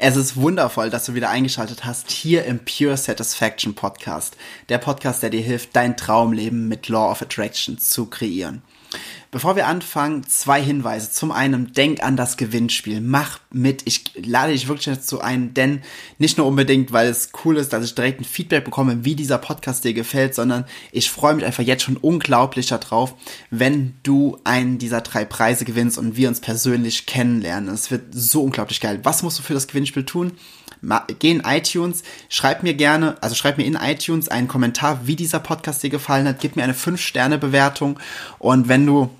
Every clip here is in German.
Es ist wundervoll, dass du wieder eingeschaltet hast hier im Pure Satisfaction Podcast. Der Podcast, der dir hilft, dein Traumleben mit Law of Attraction zu kreieren. Bevor wir anfangen, zwei Hinweise. Zum einen, denk an das Gewinnspiel. Mach mit. Ich lade dich wirklich dazu ein, denn nicht nur unbedingt, weil es cool ist, dass ich direkt ein Feedback bekomme, wie dieser Podcast dir gefällt, sondern ich freue mich einfach jetzt schon unglaublich darauf, wenn du einen dieser drei Preise gewinnst und wir uns persönlich kennenlernen. Es wird so unglaublich geil. Was musst du für das Gewinnspiel tun? Geh in iTunes, schreib mir gerne, also schreib mir in iTunes einen Kommentar, wie dieser Podcast dir gefallen hat, gib mir eine 5-Sterne-Bewertung und wenn du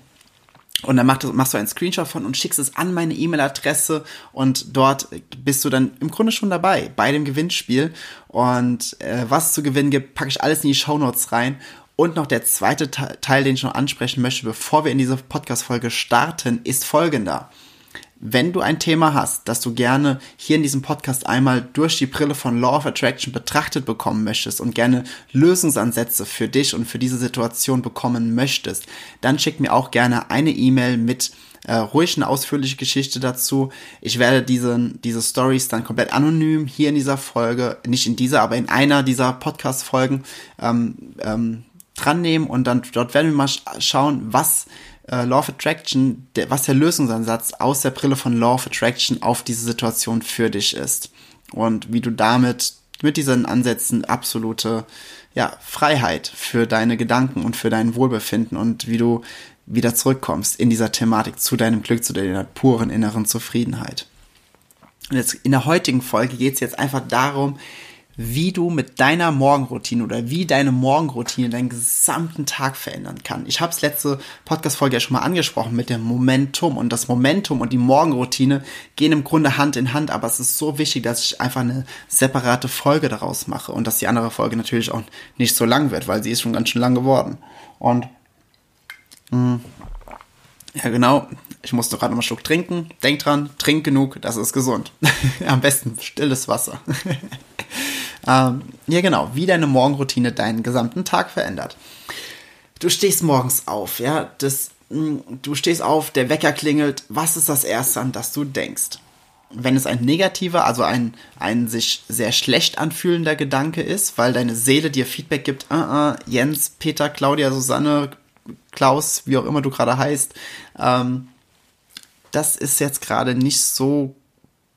und dann machst du, machst du einen Screenshot von und schickst es an meine E-Mail-Adresse und dort bist du dann im Grunde schon dabei bei dem Gewinnspiel. Und äh, was zu gewinnen gibt, packe ich alles in die Show Notes rein. Und noch der zweite Teil, den ich noch ansprechen möchte, bevor wir in diese Podcast-Folge starten, ist folgender wenn du ein Thema hast, das du gerne hier in diesem Podcast einmal durch die Brille von Law of Attraction betrachtet bekommen möchtest und gerne Lösungsansätze für dich und für diese Situation bekommen möchtest, dann schick mir auch gerne eine E-Mail mit äh, ruhig eine ausführliche Geschichte dazu. Ich werde diese, diese Stories dann komplett anonym hier in dieser Folge, nicht in dieser, aber in einer dieser Podcast-Folgen ähm, ähm, dran nehmen und dann dort werden wir mal schauen, was äh, Law of Attraction, der, was der Lösungsansatz aus der Brille von Law of Attraction auf diese Situation für dich ist. Und wie du damit mit diesen Ansätzen absolute ja, Freiheit für deine Gedanken und für dein Wohlbefinden und wie du wieder zurückkommst in dieser Thematik zu deinem Glück, zu deiner puren inneren Zufriedenheit. Und jetzt in der heutigen Folge geht es jetzt einfach darum, wie du mit deiner Morgenroutine oder wie deine Morgenroutine deinen gesamten Tag verändern kann. Ich habe es letzte Podcast-Folge ja schon mal angesprochen mit dem Momentum und das Momentum und die Morgenroutine gehen im Grunde Hand in Hand, aber es ist so wichtig, dass ich einfach eine separate Folge daraus mache und dass die andere Folge natürlich auch nicht so lang wird, weil sie ist schon ganz schön lang geworden. Und mh, ja genau, ich musste gerade noch mal einen Schluck trinken. Denk dran, trink genug, das ist gesund. Am besten stilles Wasser. Ähm, ja, genau, wie deine Morgenroutine deinen gesamten Tag verändert. Du stehst morgens auf, ja, das, hm, du stehst auf, der Wecker klingelt. Was ist das Erste, an das du denkst? Wenn es ein negativer, also ein, ein sich sehr schlecht anfühlender Gedanke ist, weil deine Seele dir Feedback gibt, uh -uh, Jens, Peter, Claudia, Susanne, Klaus, wie auch immer du gerade heißt, ähm, das ist jetzt gerade nicht so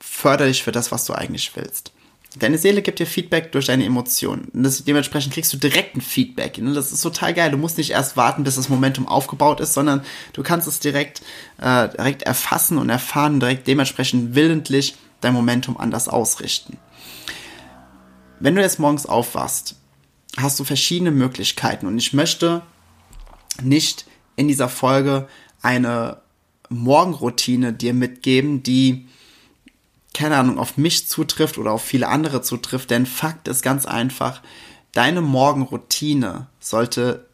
förderlich für das, was du eigentlich willst. Deine Seele gibt dir Feedback durch deine Emotionen. Und das, dementsprechend kriegst du direkt ein Feedback. Und das ist total geil. Du musst nicht erst warten, bis das Momentum aufgebaut ist, sondern du kannst es direkt, äh, direkt erfassen und erfahren, direkt dementsprechend willentlich dein Momentum anders ausrichten. Wenn du jetzt morgens aufwachst, hast du verschiedene Möglichkeiten. Und ich möchte nicht in dieser Folge eine Morgenroutine dir mitgeben, die keine Ahnung, auf mich zutrifft oder auf viele andere zutrifft, denn Fakt ist ganz einfach, deine Morgenroutine sollte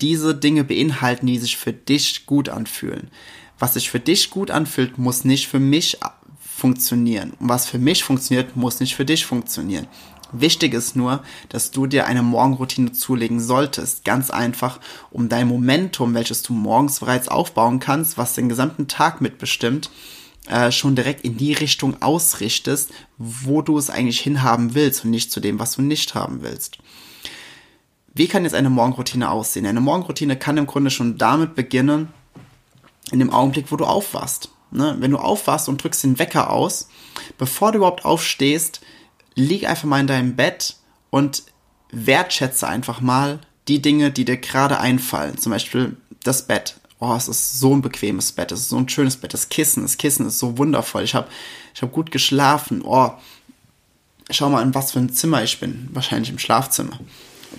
diese Dinge beinhalten, die sich für dich gut anfühlen. Was sich für dich gut anfühlt, muss nicht für mich funktionieren. Und was für mich funktioniert, muss nicht für dich funktionieren. Wichtig ist nur, dass du dir eine Morgenroutine zulegen solltest. Ganz einfach, um dein Momentum, welches du morgens bereits aufbauen kannst, was den gesamten Tag mitbestimmt, äh, schon direkt in die Richtung ausrichtest, wo du es eigentlich hinhaben willst und nicht zu dem, was du nicht haben willst. Wie kann jetzt eine Morgenroutine aussehen? Eine Morgenroutine kann im Grunde schon damit beginnen, in dem Augenblick, wo du aufwachst. Ne? Wenn du aufwachst und drückst den Wecker aus, bevor du überhaupt aufstehst, lieg einfach mal in deinem Bett und wertschätze einfach mal die Dinge, die dir gerade einfallen. Zum Beispiel das Bett oh, es ist so ein bequemes Bett, es ist so ein schönes Bett, das Kissen, das Kissen ist so wundervoll. Ich habe ich hab gut geschlafen. Oh, schau mal, in was für ein Zimmer ich bin. Wahrscheinlich im Schlafzimmer.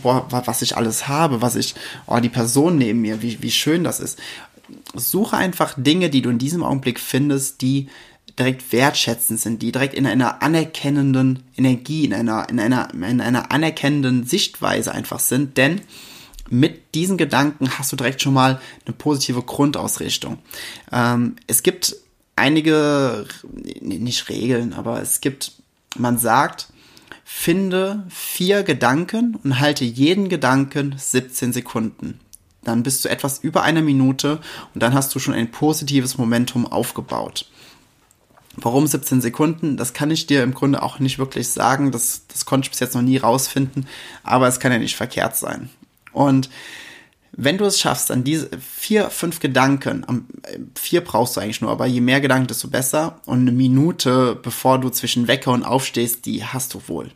Boah, was ich alles habe, was ich, oh, die Person neben mir, wie, wie schön das ist. suche einfach Dinge, die du in diesem Augenblick findest, die direkt wertschätzend sind, die direkt in einer anerkennenden Energie, in einer, in einer, in einer anerkennenden Sichtweise einfach sind, denn mit diesen Gedanken hast du direkt schon mal eine positive Grundausrichtung. Ähm, es gibt einige, nicht Regeln, aber es gibt, man sagt, finde vier Gedanken und halte jeden Gedanken 17 Sekunden. Dann bist du etwas über einer Minute und dann hast du schon ein positives Momentum aufgebaut. Warum 17 Sekunden? Das kann ich dir im Grunde auch nicht wirklich sagen. Das, das konnte ich bis jetzt noch nie rausfinden. Aber es kann ja nicht verkehrt sein. Und wenn du es schaffst, dann diese vier, fünf Gedanken, vier brauchst du eigentlich nur, aber je mehr Gedanken, desto besser. Und eine Minute, bevor du zwischen Wecker und aufstehst, die hast du wohl.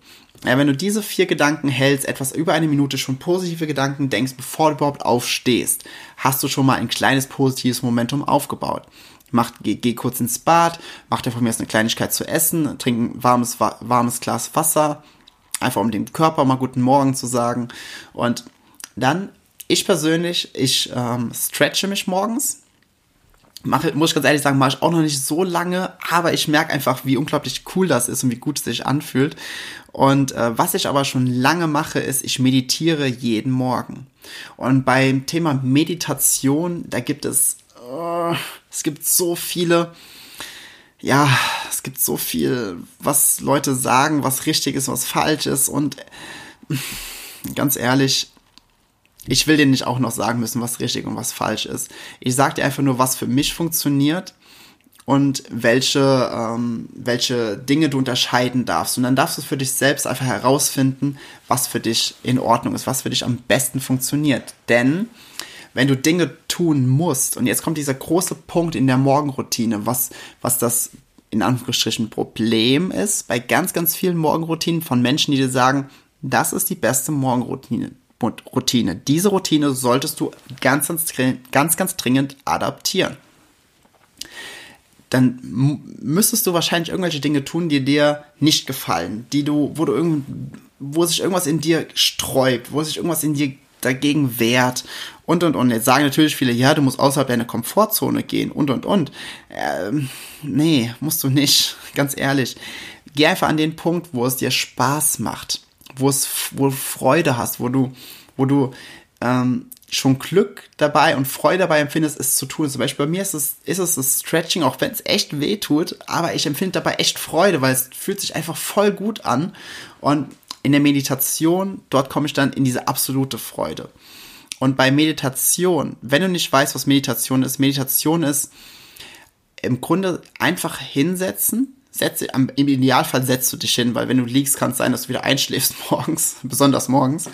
Ja, wenn du diese vier Gedanken hältst, etwas über eine Minute schon positive Gedanken denkst, bevor du überhaupt aufstehst, hast du schon mal ein kleines positives Momentum aufgebaut. Mach, geh, geh kurz ins Bad, mach dir von mir aus eine Kleinigkeit zu essen, trink ein warmes, warmes Glas Wasser, einfach um dem Körper mal guten Morgen zu sagen. Und dann, ich persönlich, ich ähm, stretche mich morgens. Mache, muss ich ganz ehrlich sagen, mache ich auch noch nicht so lange, aber ich merke einfach, wie unglaublich cool das ist und wie gut es sich anfühlt. Und äh, was ich aber schon lange mache, ist, ich meditiere jeden Morgen. Und beim Thema Meditation, da gibt es, äh, es gibt so viele, ja, es gibt so viel, was Leute sagen, was richtig ist, was falsch ist. Und ganz ehrlich, ich will dir nicht auch noch sagen müssen, was richtig und was falsch ist. Ich sage dir einfach nur, was für mich funktioniert und welche, ähm, welche Dinge du unterscheiden darfst. Und dann darfst du für dich selbst einfach herausfinden, was für dich in Ordnung ist, was für dich am besten funktioniert. Denn wenn du Dinge tun musst, und jetzt kommt dieser große Punkt in der Morgenroutine, was, was das in Anführungsstrichen Problem ist, bei ganz, ganz vielen Morgenroutinen von Menschen, die dir sagen, das ist die beste Morgenroutine. Routine. Diese Routine solltest du ganz, ganz, ganz, dringend adaptieren. Dann müsstest du wahrscheinlich irgendwelche Dinge tun, die dir nicht gefallen, die du, wo du irgend, wo sich irgendwas in dir sträubt, wo sich irgendwas in dir dagegen wehrt und und und. Jetzt sagen natürlich viele, ja, du musst außerhalb deiner Komfortzone gehen und und und. Ähm, nee, musst du nicht, ganz ehrlich. Geh einfach an den Punkt, wo es dir Spaß macht wo es, wo du Freude hast, wo du, wo du ähm, schon Glück dabei und Freude dabei empfindest, es zu tun. Zum Beispiel bei mir ist es, ist es das Stretching, auch wenn es echt weh tut, aber ich empfinde dabei echt Freude, weil es fühlt sich einfach voll gut an. Und in der Meditation, dort komme ich dann in diese absolute Freude. Und bei Meditation, wenn du nicht weißt, was Meditation ist, Meditation ist im Grunde einfach hinsetzen, setze, im Idealfall setzt du dich hin, weil wenn du liegst, kann es sein, dass du wieder einschläfst morgens, besonders morgens.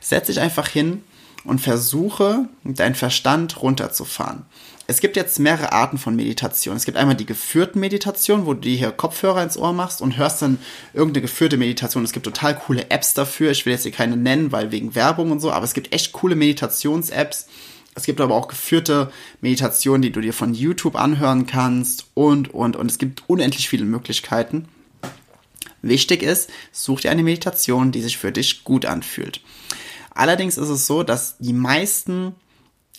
Setz dich einfach hin und versuche, deinen Verstand runterzufahren. Es gibt jetzt mehrere Arten von Meditation. Es gibt einmal die geführten Meditation, wo du dir hier Kopfhörer ins Ohr machst und hörst dann irgendeine geführte Meditation. Es gibt total coole Apps dafür. Ich will jetzt hier keine nennen, weil wegen Werbung und so, aber es gibt echt coole Meditations-Apps es gibt aber auch geführte Meditationen, die du dir von YouTube anhören kannst und, und, und es gibt unendlich viele Möglichkeiten. Wichtig ist, such dir eine Meditation, die sich für dich gut anfühlt. Allerdings ist es so, dass die meisten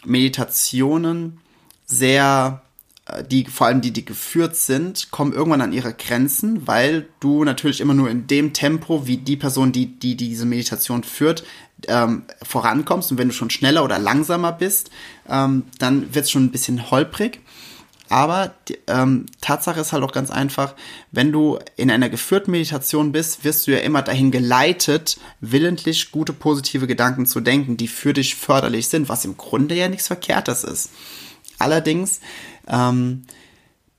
Meditationen sehr die, vor allem die, die geführt sind, kommen irgendwann an ihre Grenzen, weil du natürlich immer nur in dem Tempo, wie die Person, die, die diese Meditation führt, ähm, vorankommst. Und wenn du schon schneller oder langsamer bist, ähm, dann wird es schon ein bisschen holprig. Aber ähm, Tatsache ist halt auch ganz einfach, wenn du in einer geführten Meditation bist, wirst du ja immer dahin geleitet, willentlich gute positive Gedanken zu denken, die für dich förderlich sind, was im Grunde ja nichts Verkehrtes ist. Allerdings ähm,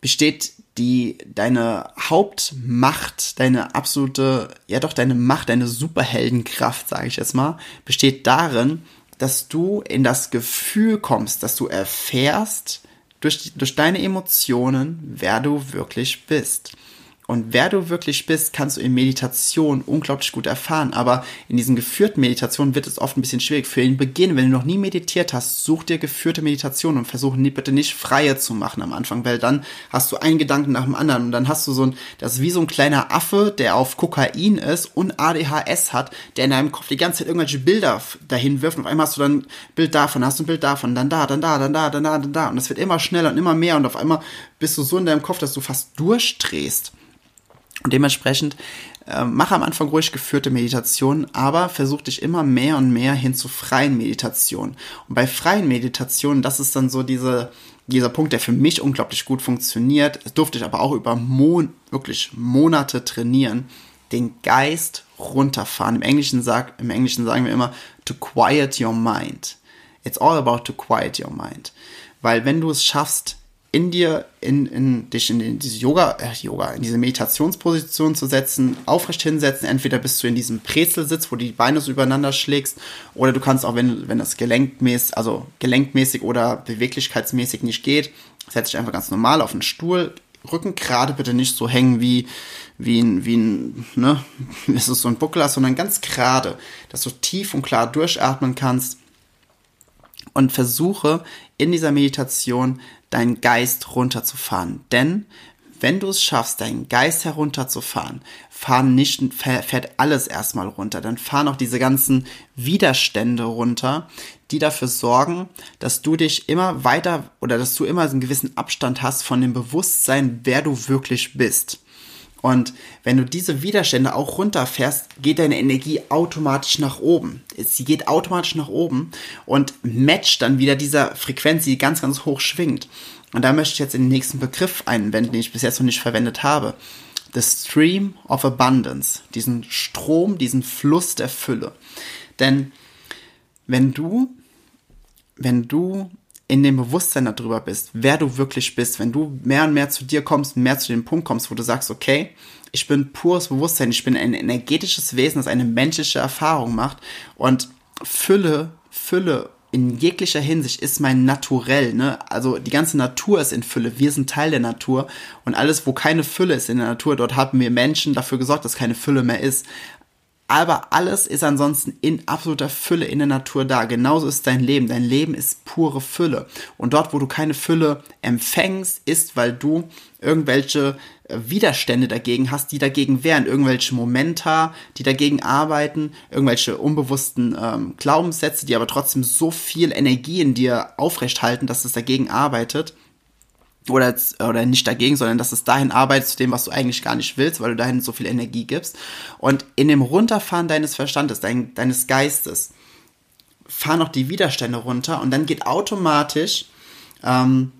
besteht die deine Hauptmacht, deine absolute, ja doch deine Macht, deine Superheldenkraft, sage ich jetzt mal, besteht darin, dass du in das Gefühl kommst, dass du erfährst durch, durch deine Emotionen, wer du wirklich bist. Und wer du wirklich bist, kannst du in Meditation unglaublich gut erfahren. Aber in diesen geführten Meditationen wird es oft ein bisschen schwierig. Für den Beginn, wenn du noch nie meditiert hast, such dir geführte Meditation und versuch bitte nicht freie zu machen am Anfang, weil dann hast du einen Gedanken nach dem anderen und dann hast du so ein, das ist wie so ein kleiner Affe, der auf Kokain ist und ADHS hat, der in deinem Kopf die ganze Zeit irgendwelche Bilder dahin wirft und auf einmal hast du dann ein Bild davon, hast du ein Bild davon, dann da, dann da, dann da, dann da, dann da und das wird immer schneller und immer mehr und auf einmal bist du so in deinem Kopf, dass du fast durchdrehst. Und dementsprechend äh, mach am Anfang ruhig geführte Meditationen, aber versuch dich immer mehr und mehr hin zu freien Meditationen. Und bei freien Meditationen, das ist dann so diese, dieser Punkt, der für mich unglaublich gut funktioniert. Das durfte ich aber auch über Mon wirklich Monate trainieren, den Geist runterfahren. Im Englischen, sag, Im Englischen sagen wir immer to quiet your mind. It's all about to quiet your mind. Weil wenn du es schaffst, in dir, in, in dich in, diese Yoga, äh, Yoga, in diese Meditationsposition zu setzen, aufrecht hinsetzen. Entweder bist du in diesem Brezelsitz, wo du die Beine so übereinander schlägst, oder du kannst auch, wenn, wenn das gelenkmäßig, also gelenkmäßig oder beweglichkeitsmäßig nicht geht, setz dich einfach ganz normal auf den Stuhl, Rücken gerade bitte nicht so hängen wie, wie ein, wie ein, ne, ist es so ein Buckler, sondern ganz gerade, dass du tief und klar durchatmen kannst und versuche in dieser Meditation deinen Geist runterzufahren. Denn wenn du es schaffst, deinen Geist herunterzufahren, fahren nicht, fährt alles erstmal runter. Dann fahren auch diese ganzen Widerstände runter, die dafür sorgen, dass du dich immer weiter oder dass du immer einen gewissen Abstand hast von dem Bewusstsein, wer du wirklich bist. Und wenn du diese Widerstände auch runterfährst, geht deine Energie automatisch nach oben. Sie geht automatisch nach oben und matcht dann wieder dieser Frequenz, die ganz, ganz hoch schwingt. Und da möchte ich jetzt den nächsten Begriff einwenden, den ich bis jetzt noch nicht verwendet habe. The Stream of Abundance. Diesen Strom, diesen Fluss der Fülle. Denn wenn du, wenn du in dem Bewusstsein darüber bist, wer du wirklich bist, wenn du mehr und mehr zu dir kommst, mehr zu dem Punkt kommst, wo du sagst, okay, ich bin pures Bewusstsein, ich bin ein energetisches Wesen, das eine menschliche Erfahrung macht und Fülle, Fülle in jeglicher Hinsicht ist mein Naturell, ne? Also die ganze Natur ist in Fülle. Wir sind Teil der Natur und alles, wo keine Fülle ist in der Natur, dort haben wir Menschen dafür gesorgt, dass keine Fülle mehr ist. Aber alles ist ansonsten in absoluter Fülle in der Natur da. Genauso ist dein Leben. Dein Leben ist pure Fülle. Und dort, wo du keine Fülle empfängst, ist, weil du irgendwelche äh, Widerstände dagegen hast, die dagegen wehren, irgendwelche Momenta, die dagegen arbeiten, irgendwelche unbewussten ähm, Glaubenssätze, die aber trotzdem so viel Energie in dir aufrechthalten, dass es dagegen arbeitet oder, oder nicht dagegen, sondern dass es dahin arbeitet zu dem, was du eigentlich gar nicht willst, weil du dahin so viel Energie gibst. Und in dem Runterfahren deines Verstandes, dein, deines Geistes, fahren auch die Widerstände runter und dann geht automatisch ähm,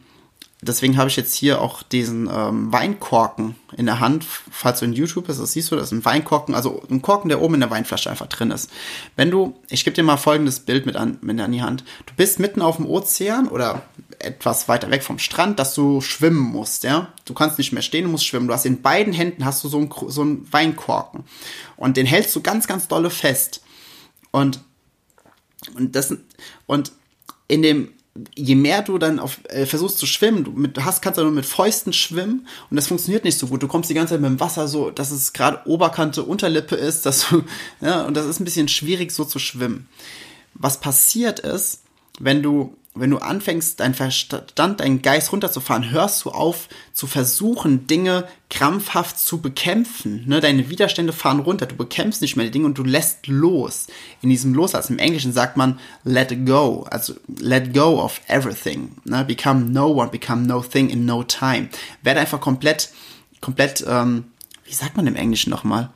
deswegen habe ich jetzt hier auch diesen ähm, Weinkorken in der Hand. Falls du in YouTube bist, das siehst du, das ist ein Weinkorken, also ein Korken, der oben in der Weinflasche einfach drin ist. Wenn du, ich gebe dir mal folgendes Bild mit an, mit an die Hand. Du bist mitten auf dem Ozean oder etwas weiter weg vom Strand, dass du schwimmen musst, ja. Du kannst nicht mehr stehen, du musst schwimmen. Du hast in beiden Händen hast du so einen, so einen Weinkorken. Und den hältst du ganz, ganz dolle fest. Und, und das, und in dem, je mehr du dann auf, äh, versuchst zu schwimmen, du mit, hast, kannst du nur mit Fäusten schwimmen und das funktioniert nicht so gut. Du kommst die ganze Zeit mit dem Wasser so, dass es gerade Oberkante, Unterlippe ist, dass du, ja, und das ist ein bisschen schwierig so zu schwimmen. Was passiert ist, wenn du wenn du anfängst, dein Verstand, deinen Geist runterzufahren, hörst du auf zu versuchen, Dinge krampfhaft zu bekämpfen. Ne? Deine Widerstände fahren runter, du bekämpfst nicht mehr die Dinge und du lässt los. In diesem Los, also im Englischen sagt man let go, also let go of everything. Ne? Become no one, become no thing in no time. Werde einfach komplett, komplett, ähm, wie sagt man im Englischen nochmal?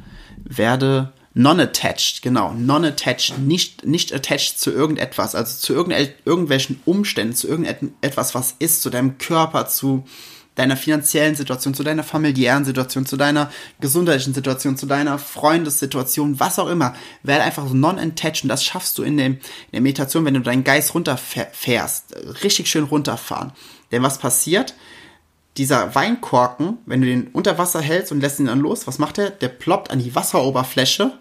Werde Non-attached, genau. Non-attached, nicht, nicht attached zu irgendetwas, also zu irgendwelchen Umständen, zu irgendetwas, was ist, zu deinem Körper, zu deiner finanziellen Situation, zu deiner familiären Situation, zu deiner gesundheitlichen Situation, zu deiner Freundessituation, was auch immer. Werde einfach so non-attached und das schaffst du in, dem, in der Meditation, wenn du deinen Geist runterfährst. Richtig schön runterfahren. Denn was passiert? Dieser Weinkorken, wenn du den unter Wasser hältst und lässt ihn dann los, was macht er? Der ploppt an die Wasseroberfläche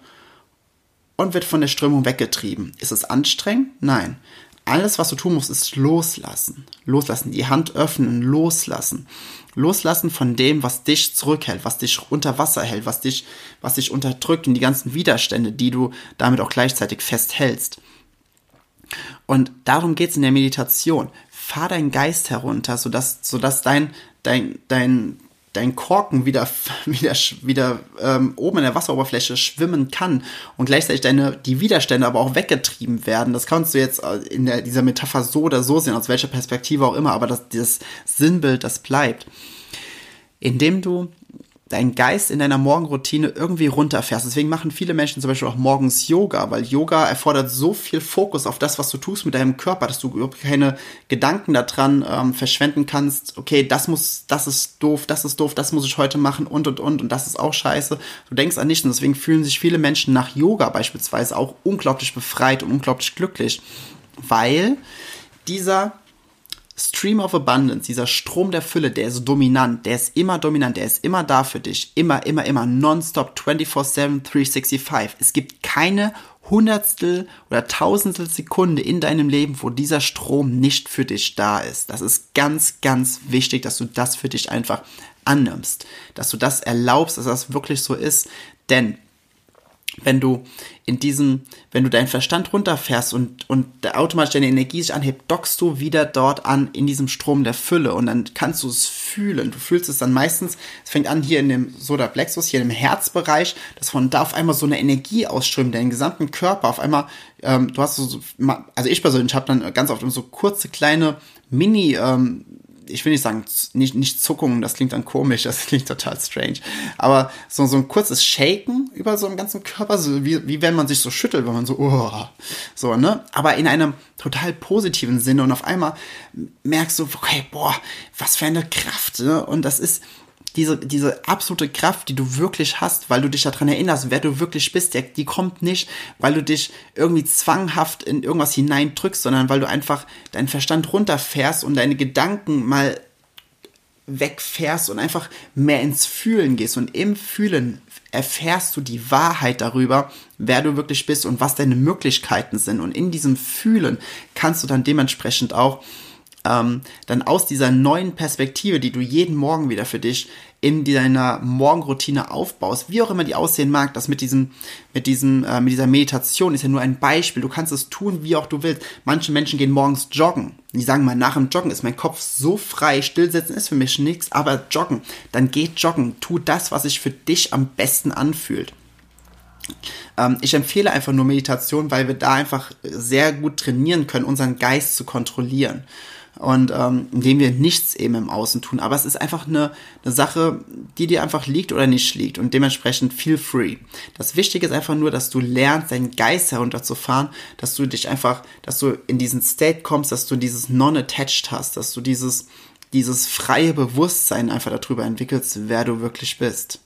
und wird von der Strömung weggetrieben. Ist es anstrengend? Nein. alles, was du tun musst, ist loslassen. Loslassen, die Hand öffnen, loslassen. Loslassen von dem, was dich zurückhält, was dich unter Wasser hält, was dich, was dich unterdrückt und die ganzen Widerstände, die du damit auch gleichzeitig festhältst. Und darum geht's in der Meditation. Fahr deinen Geist herunter, sodass, sodass dein, dein, dein, dein Korken wieder, wieder, wieder ähm, oben in der Wasseroberfläche schwimmen kann und gleichzeitig deine, die Widerstände aber auch weggetrieben werden. Das kannst du jetzt äh, in der, dieser Metapher so oder so sehen, aus welcher Perspektive auch immer, aber das, dieses Sinnbild, das bleibt. Indem du deinen Geist in deiner Morgenroutine irgendwie runterfährst. Deswegen machen viele Menschen zum Beispiel auch morgens Yoga, weil Yoga erfordert so viel Fokus auf das, was du tust mit deinem Körper, dass du keine Gedanken daran ähm, verschwenden kannst. Okay, das muss, das ist doof, das ist doof, das muss ich heute machen und und und und das ist auch scheiße. Du denkst an nichts und deswegen fühlen sich viele Menschen nach Yoga beispielsweise auch unglaublich befreit und unglaublich glücklich, weil dieser Stream of Abundance, dieser Strom der Fülle, der ist dominant, der ist immer dominant, der ist immer da für dich. Immer, immer, immer, nonstop, 24-7, 365. Es gibt keine Hundertstel oder Tausendstel Sekunde in deinem Leben, wo dieser Strom nicht für dich da ist. Das ist ganz, ganz wichtig, dass du das für dich einfach annimmst, dass du das erlaubst, dass das wirklich so ist, denn wenn du in diesem, wenn du deinen Verstand runterfährst und, und automatisch deine Energie sich anhebt, dockst du wieder dort an in diesem Strom der Fülle und dann kannst du es fühlen. Du fühlst es dann meistens, es fängt an hier in dem Soda Plexus, hier im Herzbereich, dass von da auf einmal so eine Energie ausströmt, deinen gesamten Körper auf einmal, ähm, du hast so, also ich persönlich habe dann ganz oft so kurze kleine Mini, ähm, ich will nicht sagen, nicht, nicht Zuckungen, das klingt dann komisch, das klingt total strange. Aber so, so ein kurzes Shaken über so einen ganzen Körper, so wie, wie wenn man sich so schüttelt, wenn man so, oh, so, ne? Aber in einem total positiven Sinne und auf einmal merkst du, okay, boah, was für eine Kraft, ne? Und das ist, diese, diese absolute Kraft, die du wirklich hast, weil du dich daran erinnerst, wer du wirklich bist, der, die kommt nicht, weil du dich irgendwie zwanghaft in irgendwas hineindrückst, sondern weil du einfach deinen Verstand runterfährst und deine Gedanken mal wegfährst und einfach mehr ins Fühlen gehst. Und im Fühlen erfährst du die Wahrheit darüber, wer du wirklich bist und was deine Möglichkeiten sind. Und in diesem Fühlen kannst du dann dementsprechend auch ähm, dann aus dieser neuen Perspektive, die du jeden Morgen wieder für dich in deiner Morgenroutine aufbaust, wie auch immer die aussehen mag, das mit diesem, mit diesem, äh, mit dieser Meditation ist ja nur ein Beispiel. Du kannst es tun, wie auch du willst. Manche Menschen gehen morgens joggen. Die sagen mal, nach dem Joggen ist mein Kopf so frei, stillsetzen ist für mich nichts, aber joggen. Dann geht joggen. Tu das, was sich für dich am besten anfühlt. Ähm, ich empfehle einfach nur Meditation, weil wir da einfach sehr gut trainieren können, unseren Geist zu kontrollieren und ähm, indem wir nichts eben im Außen tun. Aber es ist einfach eine, eine Sache, die dir einfach liegt oder nicht liegt und dementsprechend feel free. Das Wichtige ist einfach nur, dass du lernst, deinen Geist herunterzufahren, dass du dich einfach, dass du in diesen State kommst, dass du dieses non-attached hast, dass du dieses, dieses freie Bewusstsein einfach darüber entwickelst, wer du wirklich bist.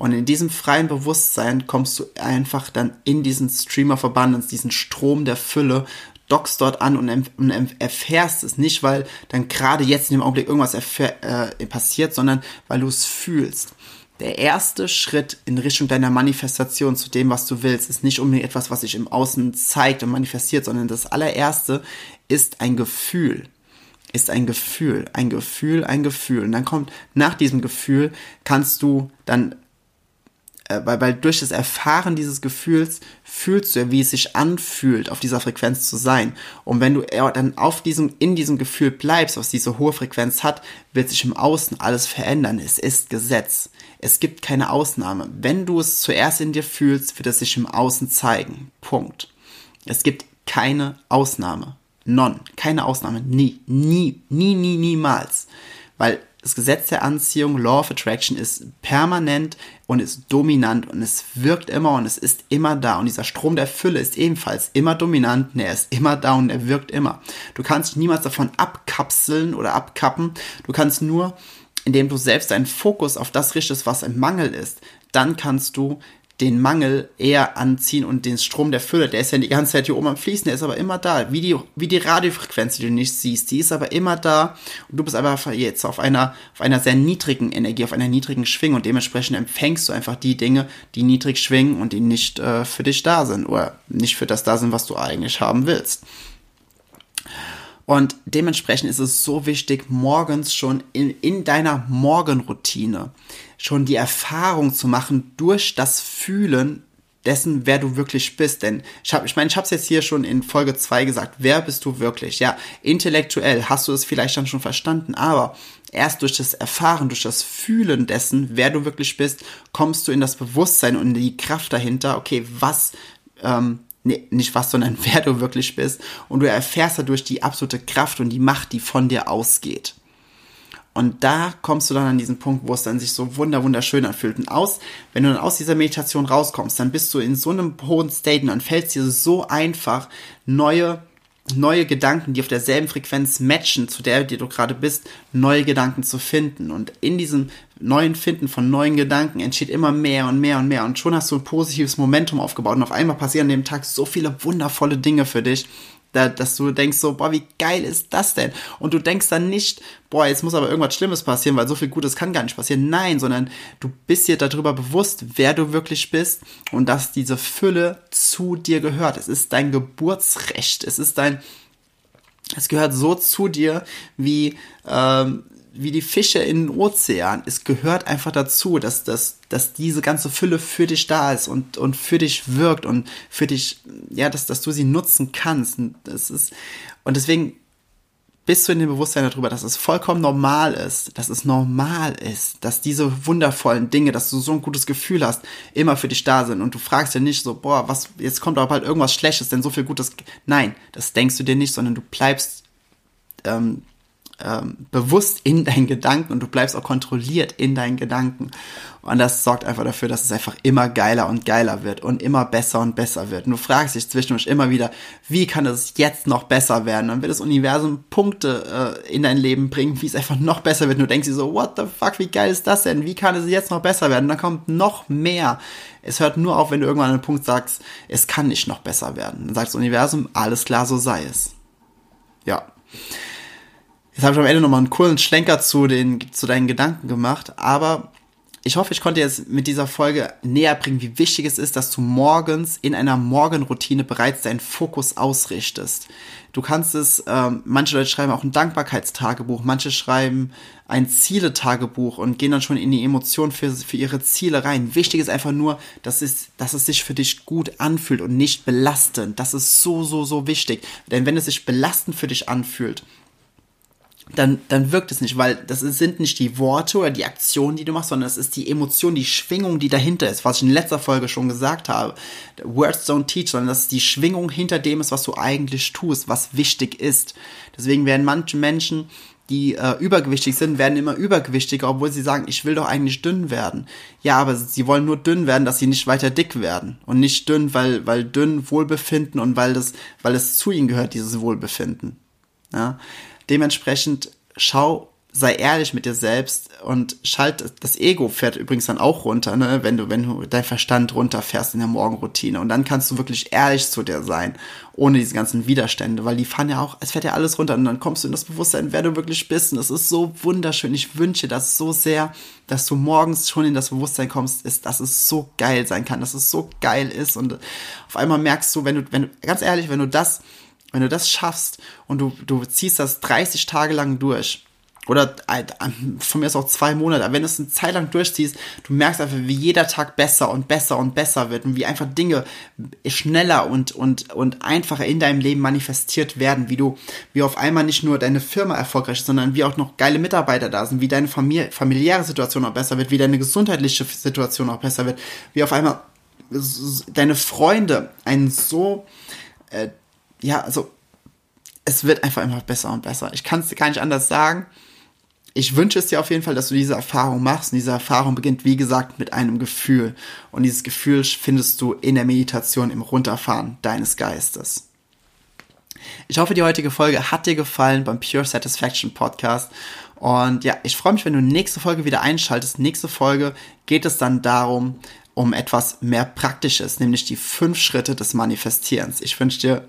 Und in diesem freien Bewusstsein kommst du einfach dann in diesen Stream of Abundance, diesen Strom der Fülle, dockst dort an und, und erfährst es nicht, weil dann gerade jetzt in dem Augenblick irgendwas äh, passiert, sondern weil du es fühlst. Der erste Schritt in Richtung deiner Manifestation zu dem, was du willst, ist nicht unbedingt etwas, was sich im Außen zeigt und manifestiert, sondern das allererste ist ein Gefühl. Ist ein Gefühl, ein Gefühl, ein Gefühl. Und dann kommt nach diesem Gefühl, kannst du dann weil, weil durch das Erfahren dieses Gefühls fühlst du ja, wie es sich anfühlt, auf dieser Frequenz zu sein. Und wenn du dann auf diesem, in diesem Gefühl bleibst, was diese hohe Frequenz hat, wird sich im Außen alles verändern. Es ist Gesetz. Es gibt keine Ausnahme. Wenn du es zuerst in dir fühlst, wird es sich im Außen zeigen. Punkt. Es gibt keine Ausnahme. Non. Keine Ausnahme. Nie. Nie. Nie, nie, niemals. Weil das Gesetz der Anziehung, Law of Attraction, ist permanent und ist dominant und es wirkt immer und es ist immer da. Und dieser Strom der Fülle ist ebenfalls immer dominant und er ist immer da und er wirkt immer. Du kannst dich niemals davon abkapseln oder abkappen. Du kannst nur, indem du selbst deinen Fokus auf das richtest, was im Mangel ist, dann kannst du den Mangel eher anziehen und den Strom der Fülle, der ist ja die ganze Zeit hier oben am Fließen, der ist aber immer da, wie die, wie die Radiofrequenz, die du nicht siehst, die ist aber immer da. Und du bist aber jetzt auf einer, auf einer sehr niedrigen Energie, auf einer niedrigen Schwingung. Und dementsprechend empfängst du einfach die Dinge, die niedrig schwingen und die nicht äh, für dich da sind oder nicht für das da sind, was du eigentlich haben willst. Und dementsprechend ist es so wichtig, morgens schon in, in deiner Morgenroutine schon die Erfahrung zu machen durch das Fühlen dessen, wer du wirklich bist. Denn ich habe, ich meine, ich habe es jetzt hier schon in Folge 2 gesagt, wer bist du wirklich? Ja, intellektuell hast du es vielleicht dann schon verstanden, aber erst durch das Erfahren, durch das Fühlen dessen, wer du wirklich bist, kommst du in das Bewusstsein und in die Kraft dahinter, okay, was, ähm, nee, nicht was, sondern wer du wirklich bist. Und du erfährst dadurch die absolute Kraft und die Macht, die von dir ausgeht. Und da kommst du dann an diesen Punkt, wo es dann sich so wunder wunderschön anfühlt. Und aus, wenn du dann aus dieser Meditation rauskommst, dann bist du in so einem hohen State und dann fällt es dir so einfach, neue, neue Gedanken, die auf derselben Frequenz matchen, zu der, die du gerade bist, neue Gedanken zu finden. Und in diesem neuen Finden von neuen Gedanken entsteht immer mehr und mehr und mehr. Und schon hast du ein positives Momentum aufgebaut. Und auf einmal passieren an dem Tag so viele wundervolle Dinge für dich, da, dass du denkst so, boah, wie geil ist das denn? Und du denkst dann nicht, boah, jetzt muss aber irgendwas Schlimmes passieren, weil so viel Gutes kann gar nicht passieren. Nein, sondern du bist dir darüber bewusst, wer du wirklich bist und dass diese Fülle zu dir gehört. Es ist dein Geburtsrecht. Es ist dein, es gehört so zu dir, wie ähm, wie die Fische in den Ozean. Es gehört einfach dazu, dass, dass, dass diese ganze Fülle für dich da ist und, und für dich wirkt und für dich, ja, dass, dass du sie nutzen kannst. Und, das ist, und deswegen bist du in dem Bewusstsein darüber, dass es vollkommen normal ist, dass es normal ist, dass diese wundervollen Dinge, dass du so ein gutes Gefühl hast, immer für dich da sind und du fragst dir nicht so, boah, was, jetzt kommt aber bald irgendwas Schlechtes, denn so viel Gutes. Nein, das denkst du dir nicht, sondern du bleibst ähm, ähm, bewusst in deinen Gedanken und du bleibst auch kontrolliert in deinen Gedanken. Und das sorgt einfach dafür, dass es einfach immer geiler und geiler wird und immer besser und besser wird. Und du fragst dich zwischendurch immer wieder, wie kann es jetzt noch besser werden? Dann wird das Universum Punkte äh, in dein Leben bringen, wie es einfach noch besser wird. Und du denkst dir so, what the fuck, wie geil ist das denn? Wie kann es jetzt noch besser werden? Und dann kommt noch mehr. Es hört nur auf, wenn du irgendwann an einen Punkt sagst, es kann nicht noch besser werden. Dann sagt das Universum, alles klar, so sei es. Ja. Jetzt habe ich am Ende nochmal einen coolen Schlenker zu, den, zu deinen Gedanken gemacht, aber ich hoffe, ich konnte jetzt mit dieser Folge näher bringen, wie wichtig es ist, dass du morgens in einer Morgenroutine bereits deinen Fokus ausrichtest. Du kannst es, ähm, manche Leute schreiben auch ein Dankbarkeitstagebuch, manche schreiben ein Zieletagebuch und gehen dann schon in die Emotionen für, für ihre Ziele rein. Wichtig ist einfach nur, dass es, dass es sich für dich gut anfühlt und nicht belastend. Das ist so, so, so wichtig. Denn wenn es sich belastend für dich anfühlt, dann, dann wirkt es nicht, weil das sind nicht die Worte oder die Aktionen, die du machst, sondern es ist die Emotion, die Schwingung, die dahinter ist, was ich in letzter Folge schon gesagt habe. Words don't teach, sondern das ist die Schwingung hinter dem ist, was du eigentlich tust, was wichtig ist. Deswegen werden manche Menschen, die äh, übergewichtig sind, werden immer übergewichtiger, obwohl sie sagen, ich will doch eigentlich dünn werden. Ja, aber sie wollen nur dünn werden, dass sie nicht weiter dick werden. Und nicht dünn, weil, weil dünn Wohlbefinden und weil das, weil es zu ihnen gehört, dieses Wohlbefinden. Ja. Dementsprechend schau, sei ehrlich mit dir selbst und schalt das Ego fährt übrigens dann auch runter, ne, wenn du, wenn du dein Verstand runterfährst in der Morgenroutine. Und dann kannst du wirklich ehrlich zu dir sein, ohne diese ganzen Widerstände, weil die fahren ja auch, es fährt ja alles runter und dann kommst du in das Bewusstsein, wer du wirklich bist. Und das ist so wunderschön. Ich wünsche das so sehr, dass du morgens schon in das Bewusstsein kommst, ist, dass es so geil sein kann, dass es so geil ist. Und auf einmal merkst du, wenn du, wenn du, ganz ehrlich, wenn du das wenn du das schaffst und du, du ziehst das 30 Tage lang durch, oder äh, von mir ist auch zwei Monate, aber wenn du es eine Zeit lang durchziehst, du merkst einfach, wie jeder Tag besser und besser und besser wird und wie einfach Dinge schneller und, und, und einfacher in deinem Leben manifestiert werden, wie du, wie auf einmal nicht nur deine Firma erfolgreich ist, sondern wie auch noch geile Mitarbeiter da sind, wie deine Familie, familiäre Situation auch besser wird, wie deine gesundheitliche Situation auch besser wird, wie auf einmal deine Freunde einen so äh, ja, also es wird einfach immer besser und besser. Ich kann es gar nicht anders sagen. Ich wünsche es dir auf jeden Fall, dass du diese Erfahrung machst. Und diese Erfahrung beginnt, wie gesagt, mit einem Gefühl. Und dieses Gefühl findest du in der Meditation im Runterfahren deines Geistes. Ich hoffe, die heutige Folge hat dir gefallen beim Pure Satisfaction Podcast. Und ja, ich freue mich, wenn du nächste Folge wieder einschaltest. Nächste Folge geht es dann darum, um etwas mehr Praktisches, nämlich die fünf Schritte des Manifestierens. Ich wünsche dir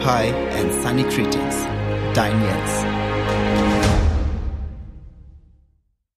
High and Sunny Greetings. Dein Jens.